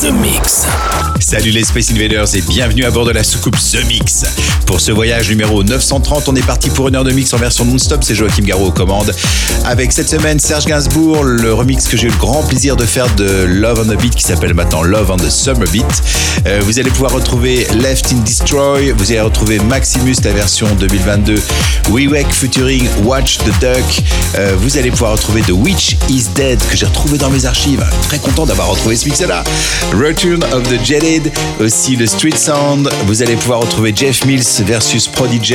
The Mix. Salut les Space Invaders et bienvenue à bord de la soucoupe The Mix. Pour ce voyage numéro 930, on est parti pour une heure de mix en version non-stop. C'est Joachim Garraud aux commandes. Avec cette semaine Serge Gainsbourg, le remix que j'ai eu le grand plaisir de faire de Love on the Beat qui s'appelle maintenant Love on the Summer Beat. Euh, vous allez pouvoir retrouver Left in Destroy. Vous allez retrouver Maximus, la version 2022. WeWake featuring Watch the Duck. Euh, vous allez pouvoir retrouver The Witch is Dead que j'ai retrouvé dans mes archives. Très content d'avoir retrouvé ce mix-là. Return of the Jetted, aussi le Street Sound. Vous allez pouvoir retrouver Jeff Mills versus Prodigy.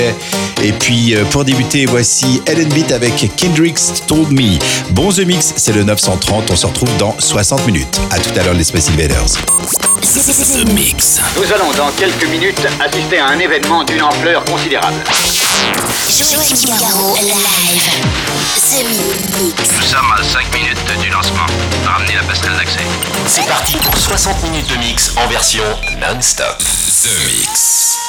Et puis euh, pour débuter, voici Ellen Beat avec Kendrick's Told Me. Bon The Mix, c'est le 930. On se retrouve dans 60 minutes. À tout à l'heure les Space Invaders. The Mix. Nous allons dans quelques minutes assister à un événement d'une ampleur considérable. Joachim Garraud live. The Mix. Nous sommes à 5 minutes du lancement. Ramenez la passerelle d'accès. C'est parti pour 60 minutes de mix en version non-stop. The Mix.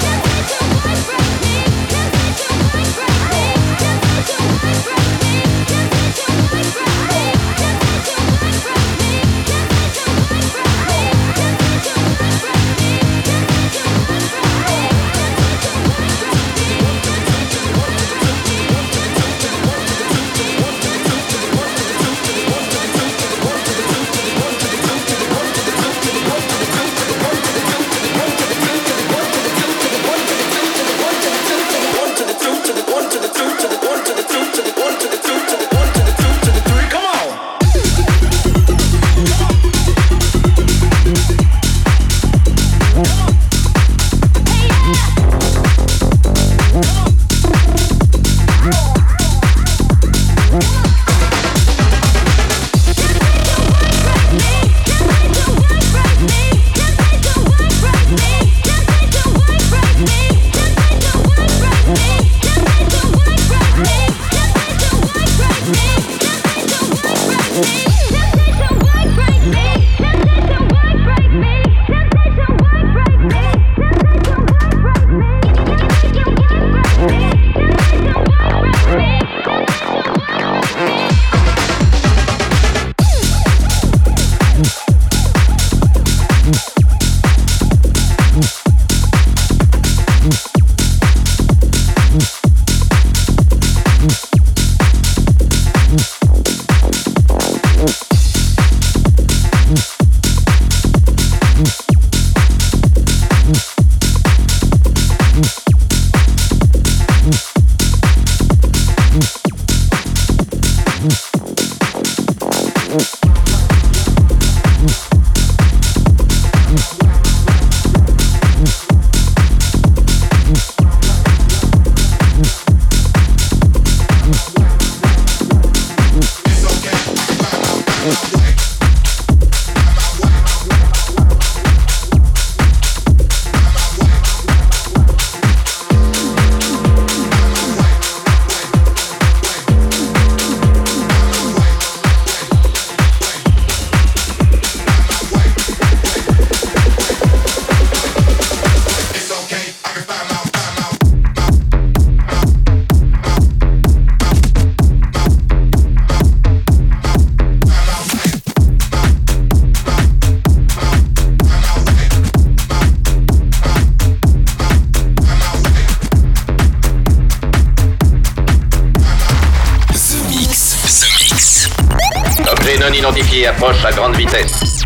Approche à grande vitesse.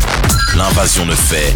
L'invasion ne fait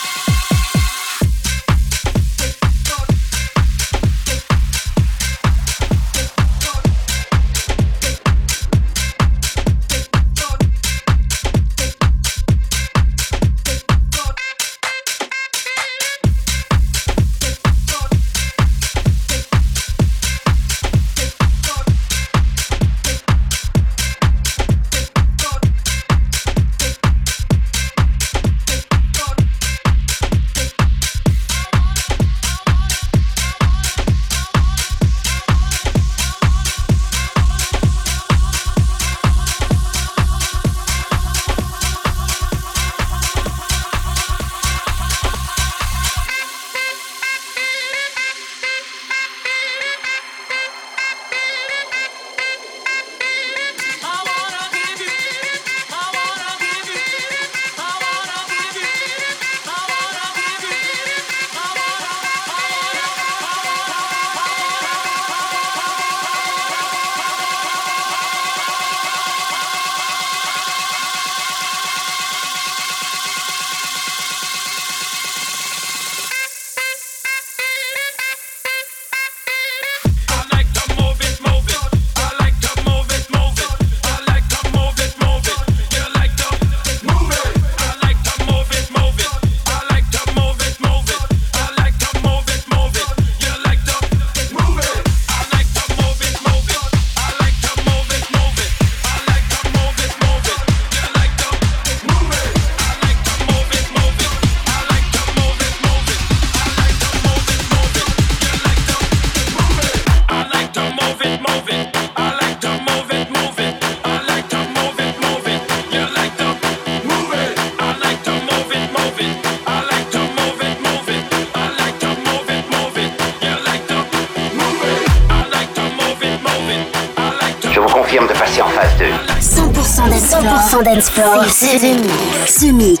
Mix.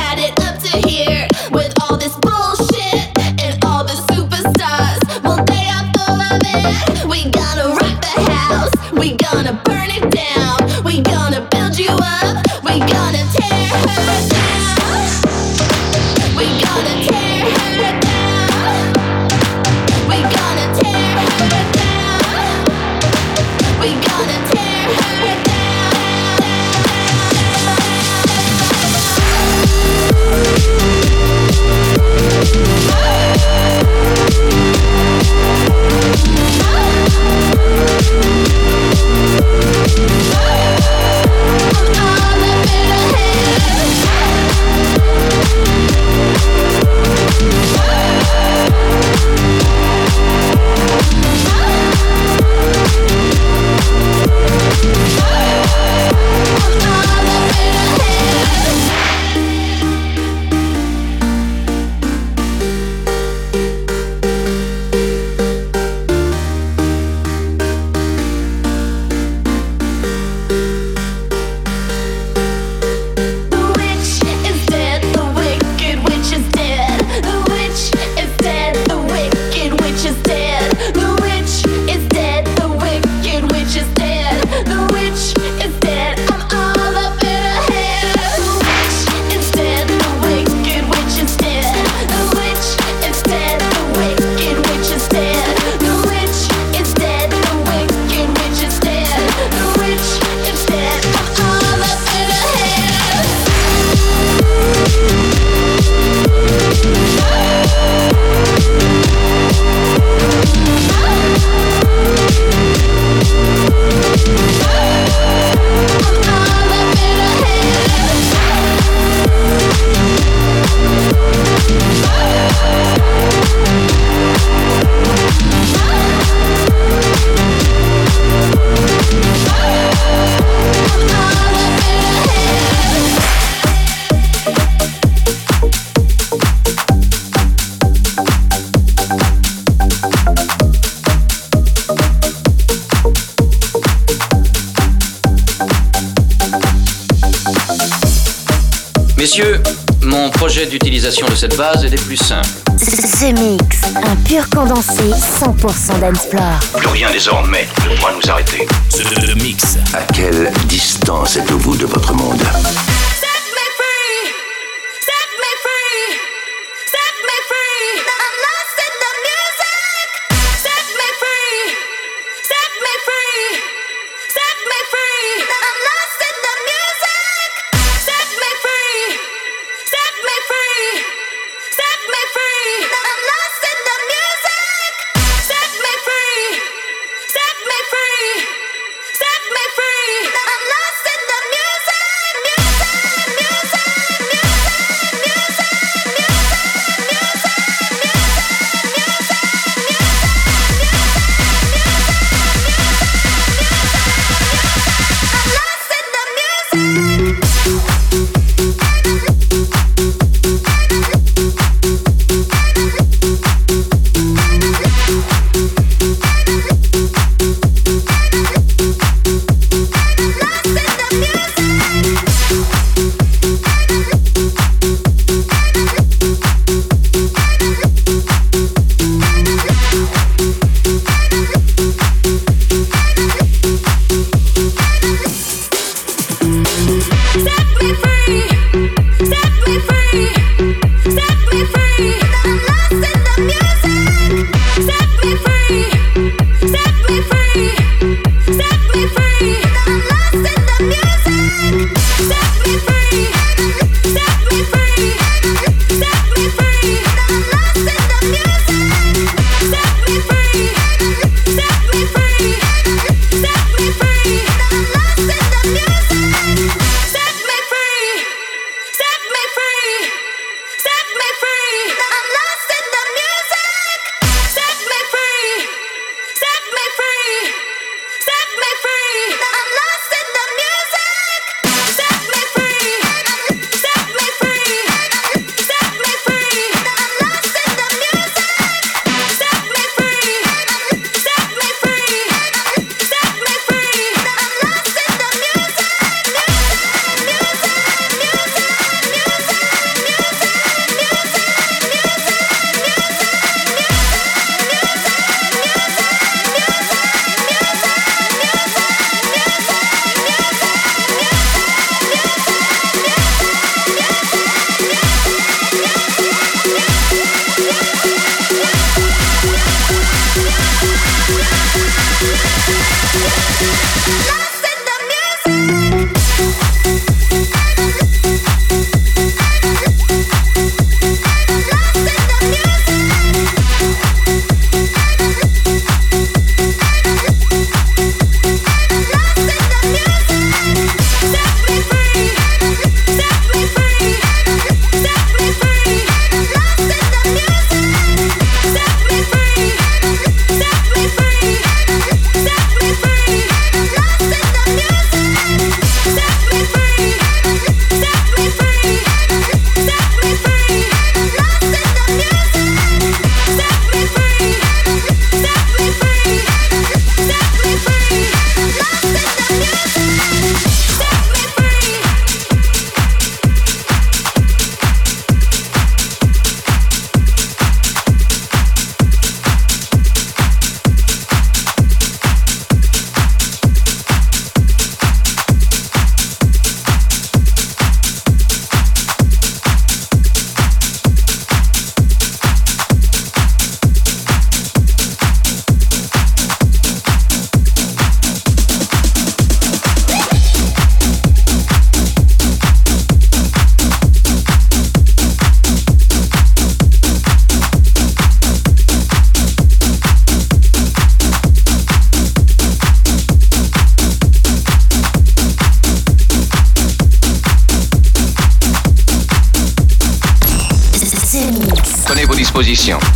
Plus rien désormais ne pourra nous arrêter. The Mix. À quelle distance êtes-vous de votre monde?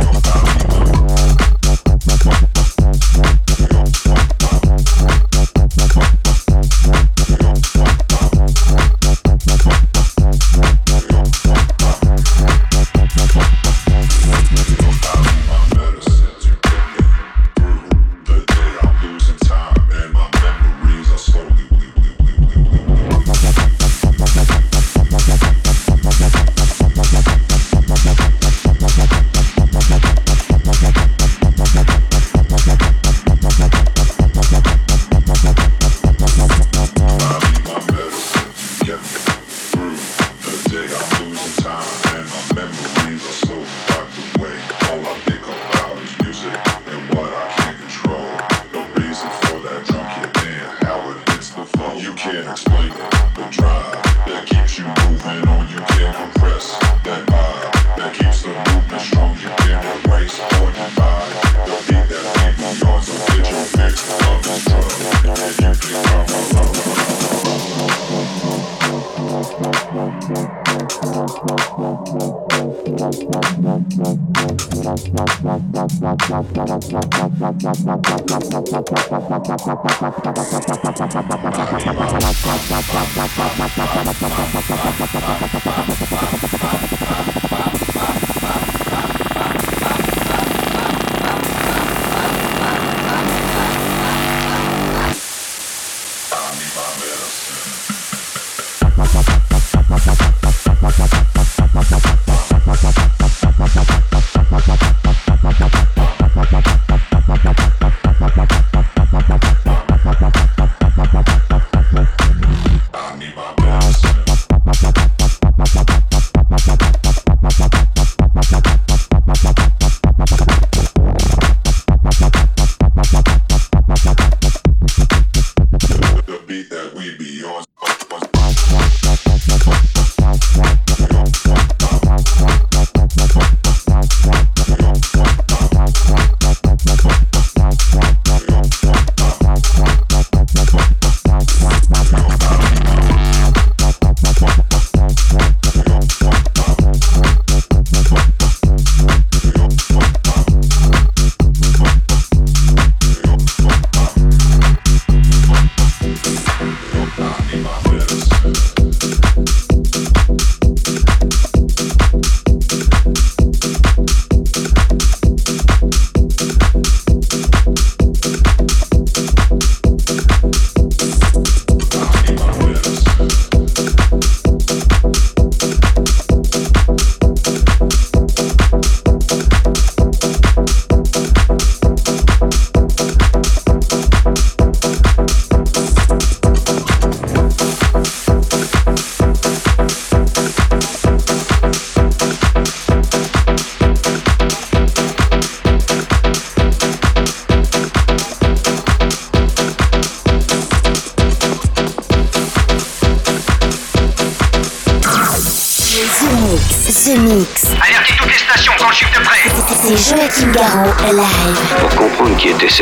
Let's go.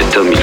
Comprendre qui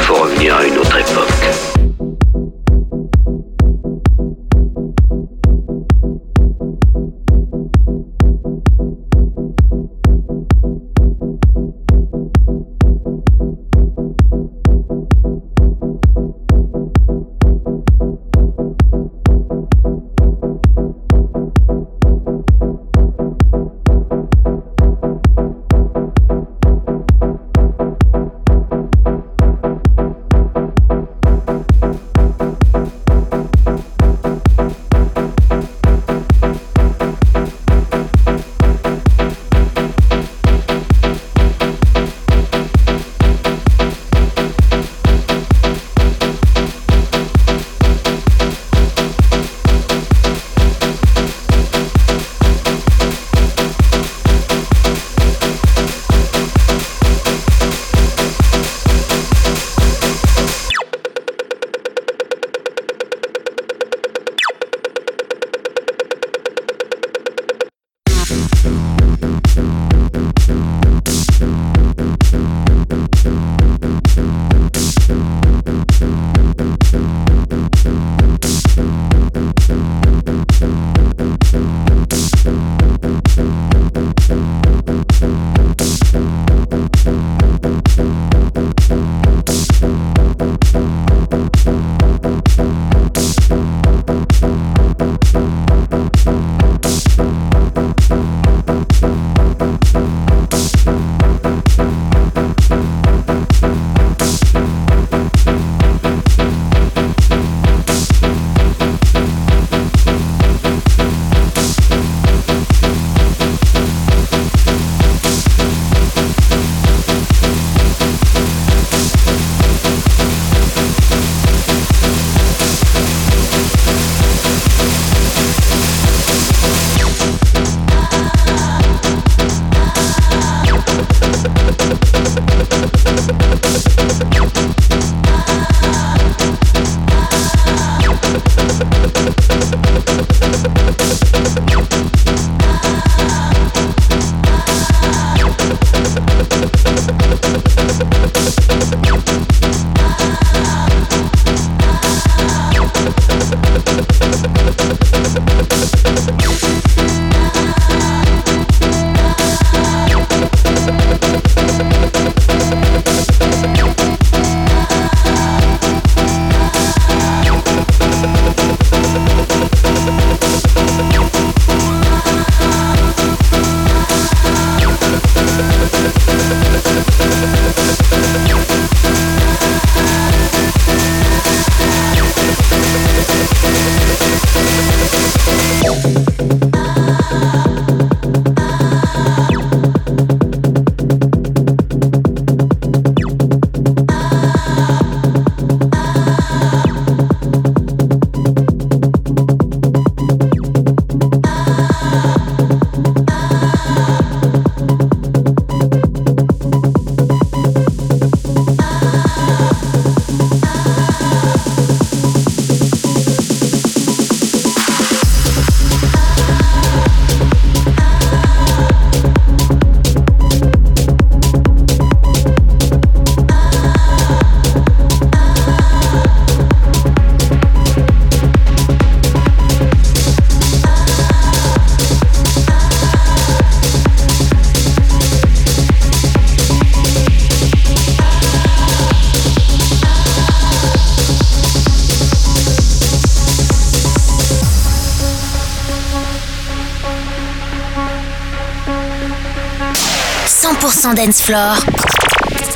100% dance floor.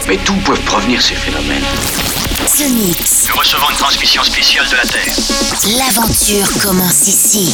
Mais d'où peuvent provenir ces phénomènes The Mix. Nous recevons une transmission spéciale de la Terre. L'aventure commence ici.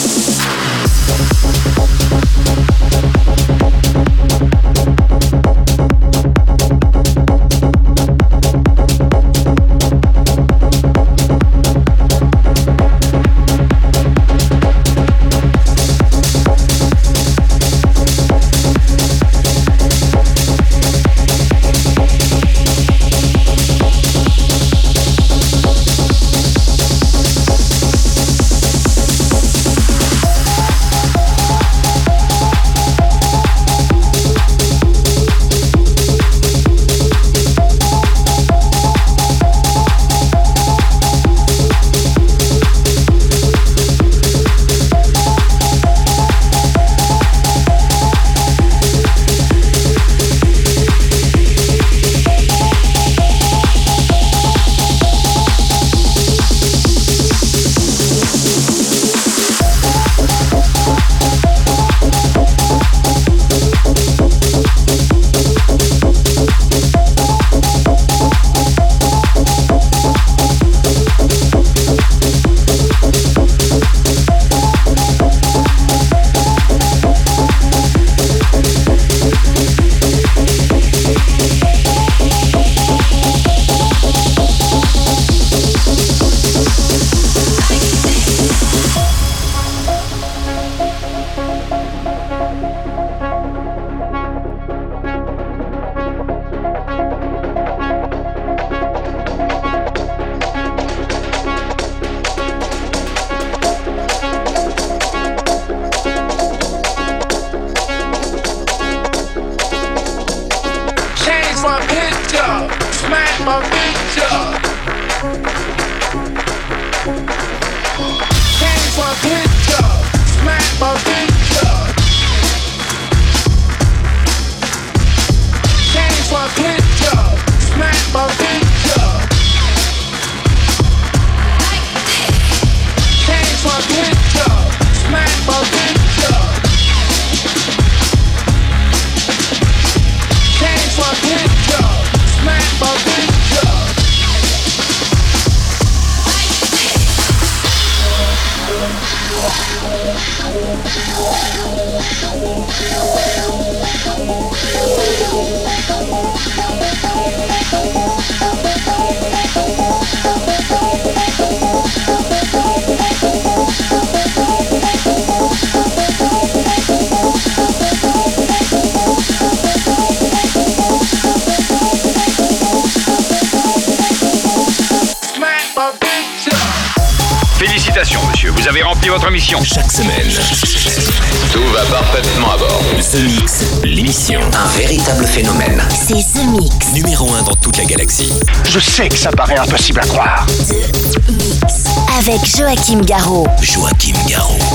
Impossible à croire. The Mix. Avec Joachim Garraud. Joachim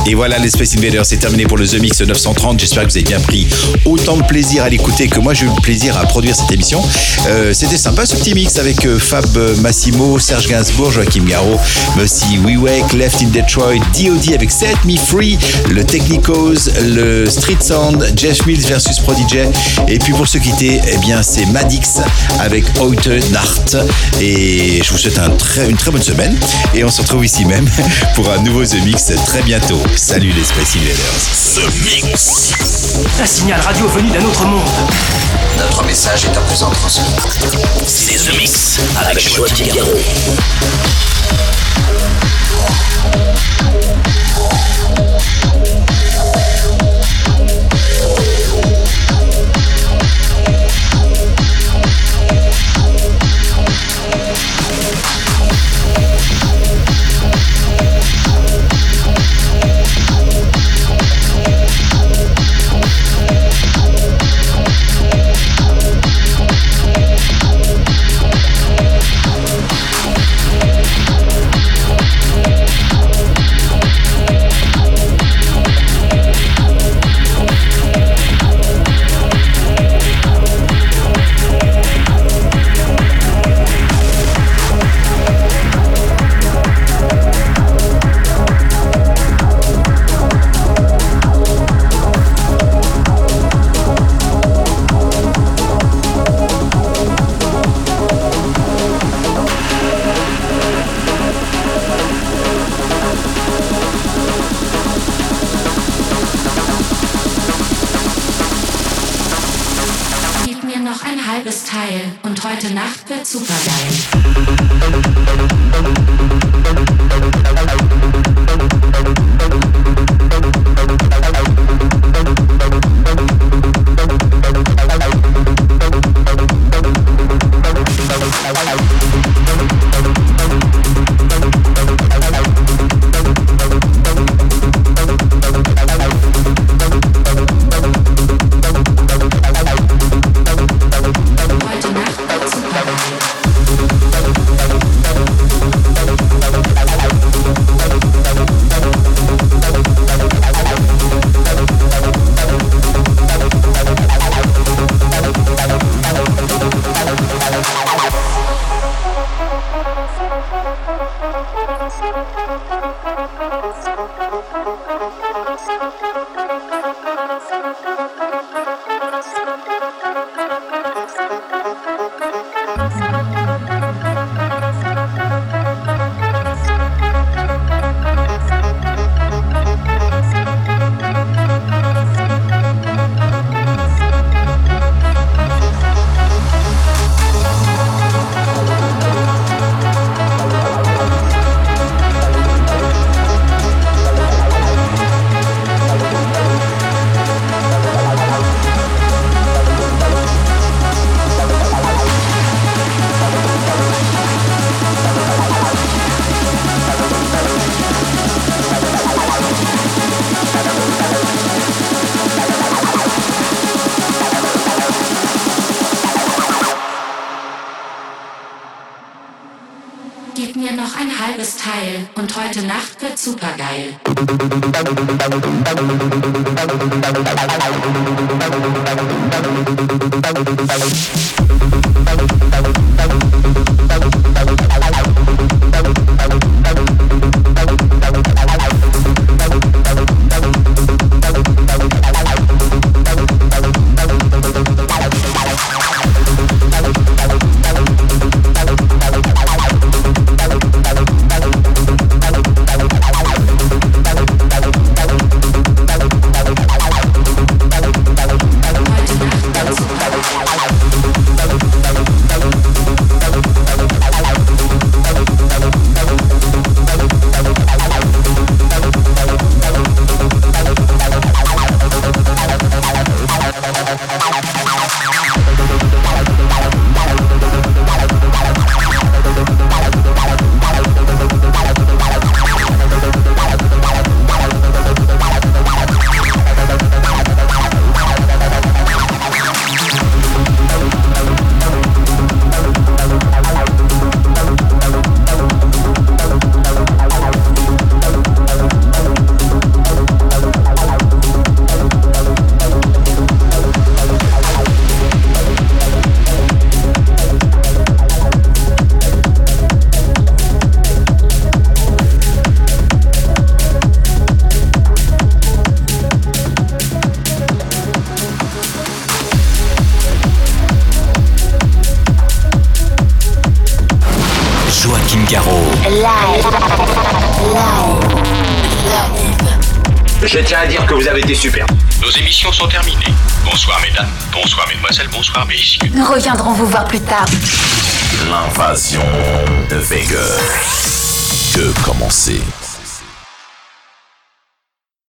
Et voilà, les Space Invaders, c'est terminé pour le The Mix 930. J'espère que vous avez bien pris autant de plaisir à l'écouter que moi j'ai eu le plaisir à produire cette émission. Euh, C'était sympa ce petit mix avec euh, Fab Massimo, Serge Gainsbourg, Joachim Garraud, mais We Wake, Left in Detroit, DOD avec Set Me Free, le Technicos, le Street Sound, Jeff Mills versus Prodigy. Et puis pour se quitter, eh bien c'est Madix avec Heute Nacht. Et je vous souhaite une très bonne semaine. Et on se retrouve ici même pour un nouveau The Mix très très bientôt. Salut les Space Invaders. Ce mix. Un signal radio venu d'un autre monde. Notre message est à présent transmis. C'est The Mix avec, avec Joachim Garraud. Garraud. Plus tard. L'invasion de Vega. Que commencer?